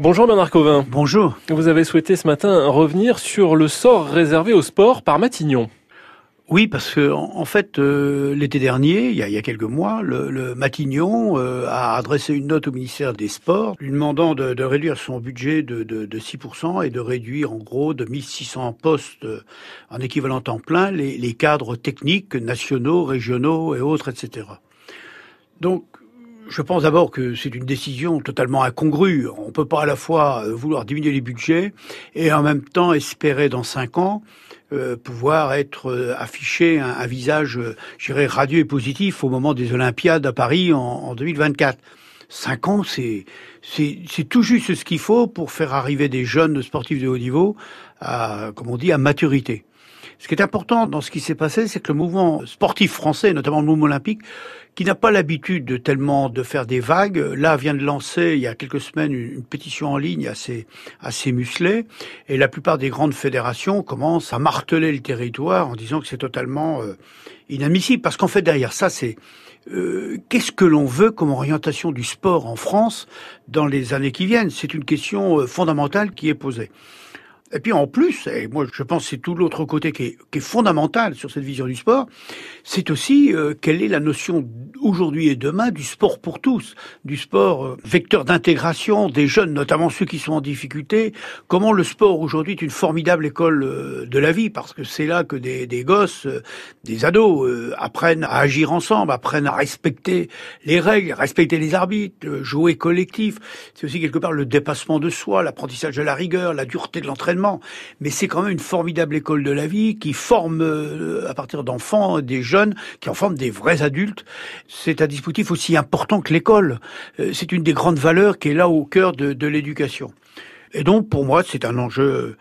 Bonjour Bernard Covin. Bonjour. Vous avez souhaité ce matin revenir sur le sort réservé au sport par Matignon. Oui, parce que en fait, euh, l'été dernier, il y, a, quelques mois, le, Matignon euh, a adressé une note au ministère des Sports lui demandant de, réduire son budget de, 6% et de réduire en gros de 1600 postes euh, en équivalent temps plein les, les cadres techniques nationaux, régionaux et autres, etc. Donc, je pense d'abord que c'est une décision totalement incongrue. On ne peut pas à la fois vouloir diminuer les budgets et en même temps espérer dans cinq ans euh, pouvoir être euh, affiché un, visage, euh, je dirais, radieux et positif au moment des Olympiades à Paris en, en 2024. Cinq ans, c'est c'est tout juste ce qu'il faut pour faire arriver des jeunes sportifs de haut niveau à, comme on dit, à maturité. Ce qui est important dans ce qui s'est passé, c'est que le mouvement sportif français, notamment le mouvement olympique, qui n'a pas l'habitude de tellement de faire des vagues, là vient de lancer il y a quelques semaines une, pétition en ligne assez assez musclée, et la plupart des grandes fédérations commencent à marteler le territoire en disant que c'est totalement euh, inadmissible, parce qu'en fait derrière ça c'est euh, qu'est-ce que l'on veut comme orientation du sport en France dans les années qui viennent? C'est une question euh, fondamentale qui est posée. Et puis en plus, et moi je pense que c'est tout l'autre côté qui est, fondamental sur cette vision du sport, c'est aussi euh, quelle est la notion aujourd'hui et demain du sport pour tous, du sport euh, vecteur d'intégration des jeunes, notamment ceux qui sont en difficulté. Comment le sport aujourd'hui est une formidable école euh, de la vie, parce que c'est là que des, gosses, des ados apprennent à agir ensemble, apprennent à respecter les règles, respecter les arbitres, jouer collectif. C'est aussi quelque part le dépassement de soi, l'apprentissage de la rigueur, la dureté de l'entraînement mais c'est quand même une formidable école de la vie qui forme euh, à partir d'enfants des jeunes, qui en forment des vrais adultes. C'est un dispositif aussi important que l'école. Euh, c'est une des grandes valeurs qui est là au cœur de, l'éducation. Et donc pour moi c'est un enjeu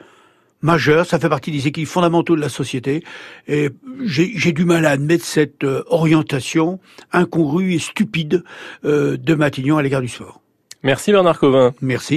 majeur, ça fait partie des équilibres fondamentaux de la société. Et j'ai du mal à admettre cette euh, orientation incongrue et stupide de Matignon à l'égard du sport. Merci Bernard Covin. Merci.